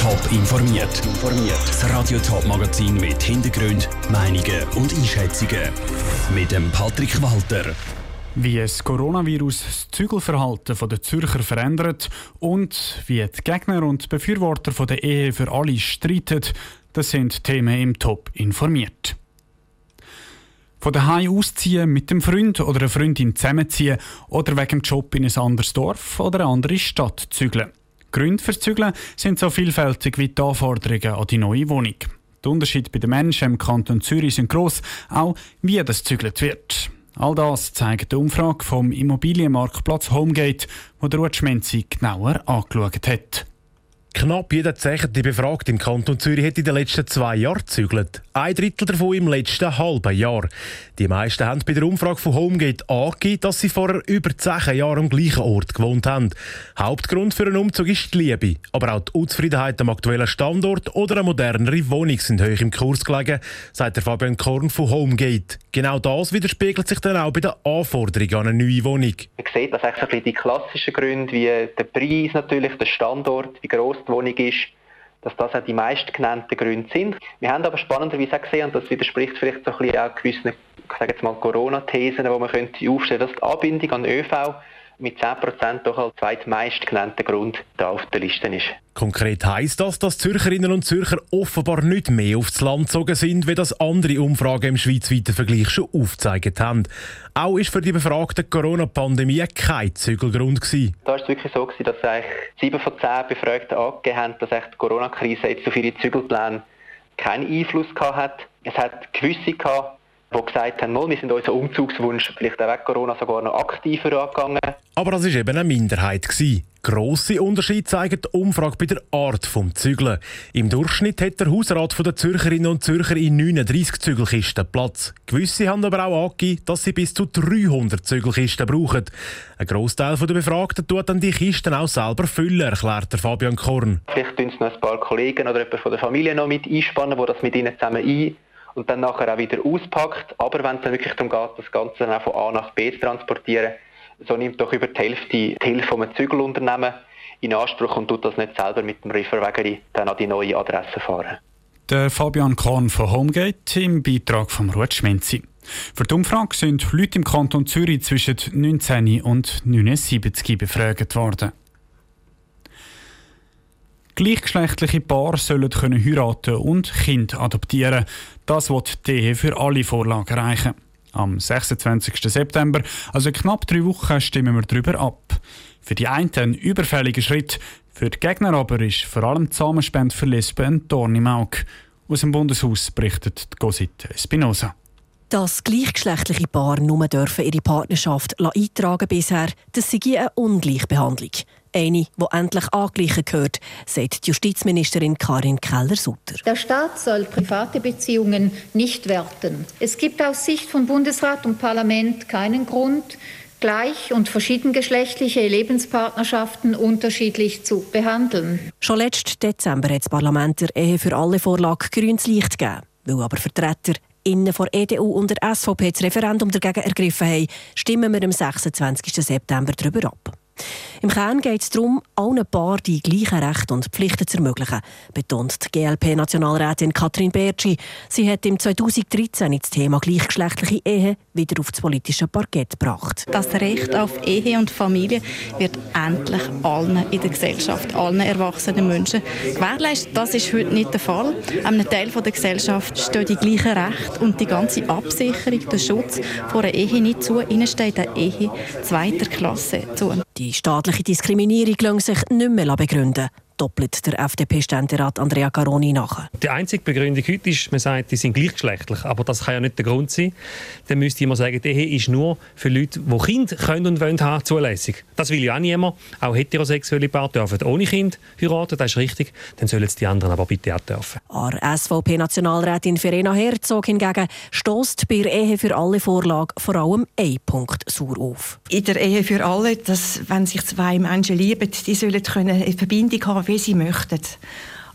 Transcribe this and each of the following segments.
Top informiert. Das Radio Top Magazin mit Hintergrund, Meinungen und Einschätzungen mit dem Patrick Walter. Wie das Coronavirus das Zügelverhalten der Zürcher verändert und wie die Gegner und Befürworter von der Ehe für alle streiten, das sind Themen im Top informiert. Von daheim ausziehen, mit dem Freund oder einer Freundin zusammenziehen oder wegen dem Job in ein anderes Dorf oder eine andere Stadt zügeln. Gründe fürs Zügeln sind so vielfältig wie die Anforderungen an die neue Wohnung. Die Unterschiede bei den Menschen im Kanton Zürich sind gross, auch wie das zügelt wird. All das zeigt die Umfrage vom Immobilienmarktplatz Homegate, wo der Rutschmenzi genauer angeschaut hat. Knapp jeder zehnte Befragte im Kanton Zürich hat in den letzten zwei Jahren gezügelt. Ein Drittel davon im letzten halben Jahr. Die meisten haben bei der Umfrage von Homegate angegeben, dass sie vor über zehn Jahren am gleichen Ort gewohnt haben. Hauptgrund für einen Umzug ist die Liebe. Aber auch die Unzufriedenheit am aktuellen Standort oder eine modernere Wohnung sind hoch im Kurs gelegen, sagt der Fabian Korn von Homegate. Genau das widerspiegelt sich dann auch bei den Anforderungen an eine neue Wohnung. Man sieht, dass die klassischen Gründe wie der Preis natürlich, der Standort, wie groß die Wohnung ist, dass das auch die meistgenannten Gründe sind. Wir haben aber spannenderweise auch gesehen, und das widerspricht vielleicht so ein bisschen auch gewissen, Corona-Thesen, die man könnte aufstellen, dass die Anbindung an ÖV mit 10% doch als zweitmeist genannter Grund da auf der Liste ist. Konkret heisst das, dass Zürcherinnen und Zürcher offenbar nicht mehr aufs Land gezogen sind, wie das andere Umfragen im schweizweiten Vergleich schon aufgezeigt haben. Auch ist für die befragten Corona-Pandemie kein Zügelgrund gewesen. Da war es wirklich so, gewesen, dass eigentlich 7 von 10 Befragten angegeben haben, dass die Corona-Krise jetzt auf ihre Zügelpläne keinen Einfluss gehabt hat. Es hat gewisse gehabt, die gesagt haben, wir sind unseren Umzugswunsch vielleicht auch weg Corona sogar noch aktiver angegangen. Aber das war eben eine Minderheit. Gewesen. Grosse Unterschiede zeigen die Umfrage bei der Art des Zügeln. Im Durchschnitt hat der Hausrat der Zürcherinnen und Zürcher in 39 Zügelkisten Platz. Gewisse haben aber auch angegeben, dass sie bis zu 300 Zügelkisten brauchen. Ein Großteil der Befragten tut dann die Kisten auch selber füllen, erklärt der Fabian Korn. Vielleicht tun es noch ein paar Kollegen oder jemand von der Familie noch mit einspannen, die das mit ihnen zusammen ein und dann nachher auch wieder auspackt. Aber wenn es dann wirklich darum geht, das Ganze dann auch von A nach B zu transportieren, so nimmt doch über die Hälfte die Hilfe von einem Zügelunternehmen in Anspruch und tut das nicht selber mit dem Rifferwägeri dann an die neue Adresse fahren. Der Fabian Kahn von Homegate im Beitrag von Ruth Schmenzi. Für die Umfrage sind Leute im Kanton Zürich zwischen 19 und 79 befragt worden. Gleichgeschlechtliche Paare sollen können heiraten und Kind adoptieren. Das wird die Ehe für alle Vorlage erreichen. Am 26. September, also knapp drei Wochen, stimmen wir darüber ab. Für die einen ein überfälliger Schritt, für die Gegner aber ist vor allem die Zusammenspende für Lesben ein Dorn im Auge. Aus dem Bundeshaus berichtet Gosit Espinosa. Dass gleichgeschlechtliche Paare nur dürfen ihre Partnerschaft eintragen bisher, das sei eine Ungleichbehandlung. Eine, die endlich angeglichen gehört, sagt die Justizministerin Karin Keller-Sutter. Der Staat soll private Beziehungen nicht werten. Es gibt aus Sicht von Bundesrat und Parlament keinen Grund, gleich- und verschiedengeschlechtliche Lebenspartnerschaften unterschiedlich zu behandeln. Schon letzten Dezember hat das Parlament der Ehe für alle Vorlage grünes Licht gegeben. Weil aber Vertreter innen von EDU und der SVP das Referendum dagegen ergriffen haben, stimmen wir am 26. September darüber ab. Im Kern geht es darum, allen Paaren die gleichen Rechte und Pflichten zu ermöglichen, betont die GLP-Nationalrätin Katrin Bertschi. Sie hat im 2013 das Thema gleichgeschlechtliche Ehe wieder auf das politische Parkett gebracht. Das Recht auf Ehe und Familie wird endlich allen in der Gesellschaft, allen erwachsenen Menschen gewährleistet. Das ist heute nicht der Fall. Einem Teil der Gesellschaft stehen die gleichen Rechte und die ganze Absicherung, der Schutz vor einer Ehe nicht zu. Ihnen steht eine Ehe zweiter Klasse zu. Die staatliche Diskriminierung lässt sich nicht mehr begründen doppelt der FDP-Ständerat Andrea Caroni nach. Die einzige Begründung heute ist, man sagt, die sind gleichgeschlechtlich. Aber das kann ja nicht der Grund sein. Dann müsste man sagen, die Ehe ist nur für Leute, die Kinder können und wollen haben, zulässig. Das will ja auch niemand. Auch heterosexuelle Paare dürfen ohne Kind heiraten, das ist richtig. Dann sollen es die anderen aber bitte auch dürfen. SVP-Nationalrätin Verena Herzog hingegen stößt bei der Ehe für alle Vorlage vor allem ein Punkt sauer auf. In der Ehe für alle, dass, wenn sich zwei Menschen lieben, die sollen eine Verbindung haben wie sie möchten.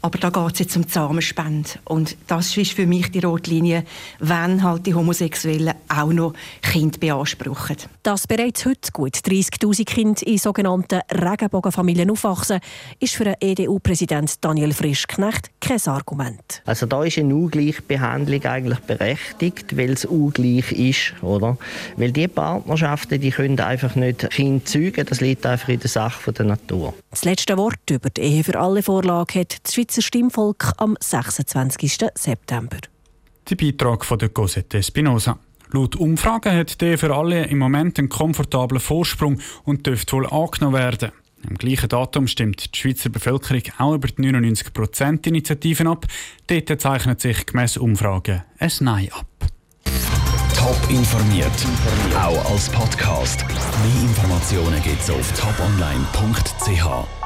Aber da geht es jetzt um Samenspende. Und das ist für mich die rote Linie, wenn halt die Homosexuellen auch noch Kinder beanspruchen. Dass bereits heute gut 30'000 Kinder in sogenannten Regenbogenfamilien aufwachsen, ist für den EDU-Präsident Daniel Frischknecht kein Argument. Also da ist eine Ungleichbehandlung eigentlich berechtigt, weil es ungleich ist, oder? Weil die Partnerschaften, die können einfach nicht Kinder zeugen, das liegt einfach in der Sache der Natur. Das letzte Wort über die Ehe für alle Vorlage hat das Schweizer Stimmvolk am 26. September. Der Beitrag von der Cosette Espinosa. Laut Umfragen hat Ehe für alle im Moment einen komfortablen Vorsprung und dürfte wohl angenommen werden. Am gleichen Datum stimmt die Schweizer Bevölkerung auch über die 99%-Initiativen ab. Dort zeichnet sich gemäss Umfragen ein Nein ab. Top informiert, auch als Podcast. Mehr Informationen gibt es auf toponline.ch.